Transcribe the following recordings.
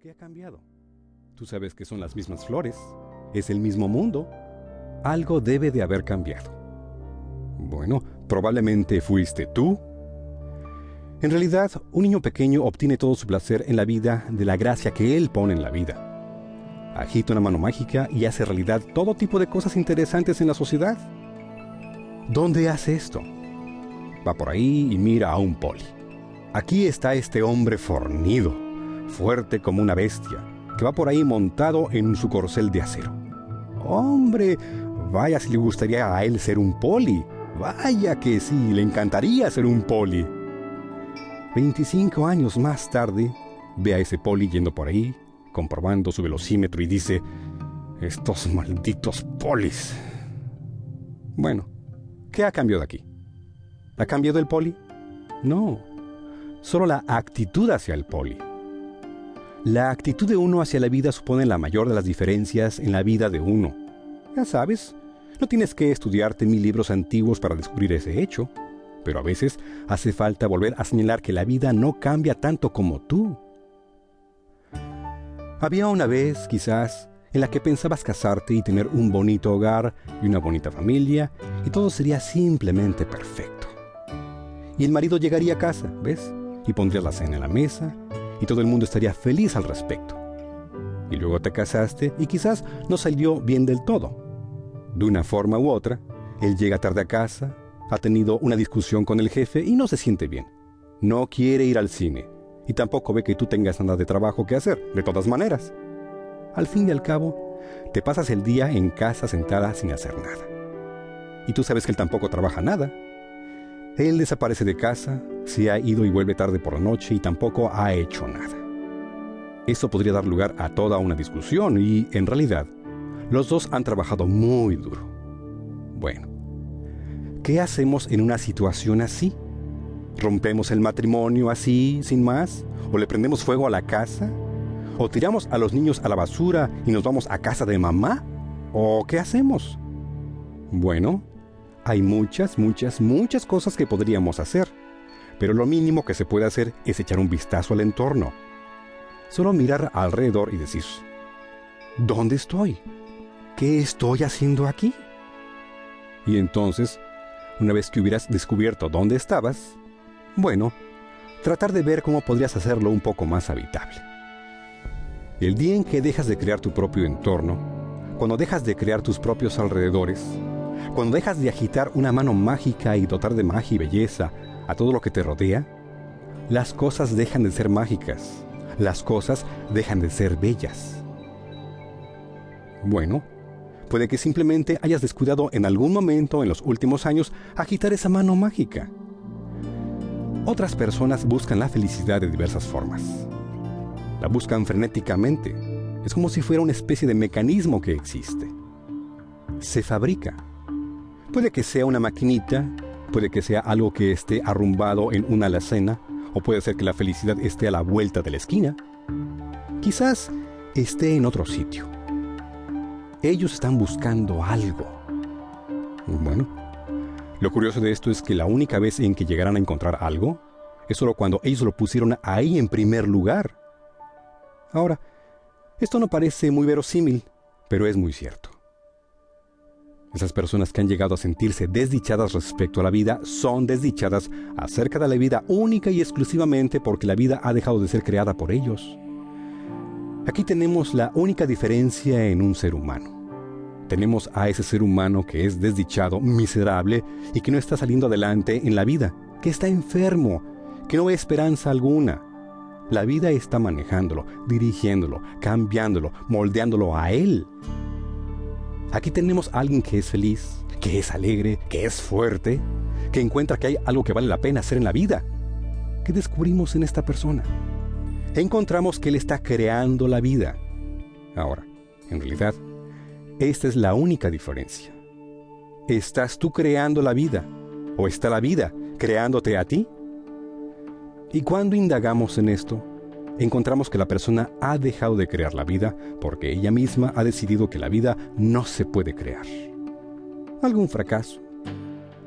¿Qué ha cambiado? Tú sabes que son las mismas flores, es el mismo mundo. Algo debe de haber cambiado. Bueno, probablemente fuiste tú. En realidad, un niño pequeño obtiene todo su placer en la vida de la gracia que él pone en la vida. Agita una mano mágica y hace realidad todo tipo de cosas interesantes en la sociedad. ¿Dónde hace esto? Va por ahí y mira a un poli. Aquí está este hombre fornido, fuerte como una bestia, que va por ahí montado en su corcel de acero. Hombre, vaya si le gustaría a él ser un poli. Vaya que sí, le encantaría ser un poli. 25 años más tarde, ve a ese poli yendo por ahí, comprobando su velocímetro y dice, estos malditos polis. Bueno, ¿qué ha cambiado aquí? ¿Ha cambiado el poli? No, solo la actitud hacia el poli. La actitud de uno hacia la vida supone la mayor de las diferencias en la vida de uno. Ya sabes, no tienes que estudiarte mil libros antiguos para descubrir ese hecho, pero a veces hace falta volver a señalar que la vida no cambia tanto como tú. Había una vez, quizás, en la que pensabas casarte y tener un bonito hogar y una bonita familia, y todo sería simplemente perfecto. Y el marido llegaría a casa, ¿ves? Y pondría la cena en la mesa, y todo el mundo estaría feliz al respecto. Y luego te casaste y quizás no salió bien del todo. De una forma u otra, él llega tarde a casa, ha tenido una discusión con el jefe y no se siente bien. No quiere ir al cine y tampoco ve que tú tengas nada de trabajo que hacer, de todas maneras. Al fin y al cabo, te pasas el día en casa sentada sin hacer nada. Y tú sabes que él tampoco trabaja nada. Él desaparece de casa, se ha ido y vuelve tarde por la noche y tampoco ha hecho nada. Eso podría dar lugar a toda una discusión y, en realidad, los dos han trabajado muy duro. Bueno, ¿qué hacemos en una situación así? ¿Rompemos el matrimonio así, sin más? ¿O le prendemos fuego a la casa? ¿O tiramos a los niños a la basura y nos vamos a casa de mamá? ¿O qué hacemos? Bueno, hay muchas, muchas, muchas cosas que podríamos hacer, pero lo mínimo que se puede hacer es echar un vistazo al entorno. Solo mirar alrededor y decir, ¿dónde estoy? ¿Qué estoy haciendo aquí? Y entonces, una vez que hubieras descubierto dónde estabas, bueno, tratar de ver cómo podrías hacerlo un poco más habitable. El día en que dejas de crear tu propio entorno, cuando dejas de crear tus propios alrededores, cuando dejas de agitar una mano mágica y dotar de magia y belleza a todo lo que te rodea, las cosas dejan de ser mágicas, las cosas dejan de ser bellas. Bueno, puede que simplemente hayas descuidado en algún momento en los últimos años agitar esa mano mágica. Otras personas buscan la felicidad de diversas formas. La buscan frenéticamente. Es como si fuera una especie de mecanismo que existe. Se fabrica. Puede que sea una maquinita, puede que sea algo que esté arrumbado en una alacena, o puede ser que la felicidad esté a la vuelta de la esquina. Quizás esté en otro sitio. Ellos están buscando algo. Bueno, lo curioso de esto es que la única vez en que llegarán a encontrar algo es solo cuando ellos lo pusieron ahí en primer lugar. Ahora, esto no parece muy verosímil, pero es muy cierto. Esas personas que han llegado a sentirse desdichadas respecto a la vida son desdichadas acerca de la vida única y exclusivamente porque la vida ha dejado de ser creada por ellos. Aquí tenemos la única diferencia en un ser humano tenemos a ese ser humano que es desdichado, miserable y que no está saliendo adelante en la vida, que está enfermo, que no ve esperanza alguna. La vida está manejándolo, dirigiéndolo, cambiándolo, moldeándolo a él. Aquí tenemos a alguien que es feliz, que es alegre, que es fuerte, que encuentra que hay algo que vale la pena hacer en la vida. ¿Qué descubrimos en esta persona? Encontramos que él está creando la vida. Ahora, en realidad, esta es la única diferencia. ¿Estás tú creando la vida o está la vida creándote a ti? Y cuando indagamos en esto, encontramos que la persona ha dejado de crear la vida porque ella misma ha decidido que la vida no se puede crear. ¿Algún fracaso?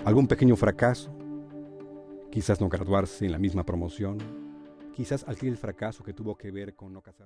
¿Algún pequeño fracaso? Quizás no graduarse en la misma promoción. Quizás aquel fracaso que tuvo que ver con no casarse.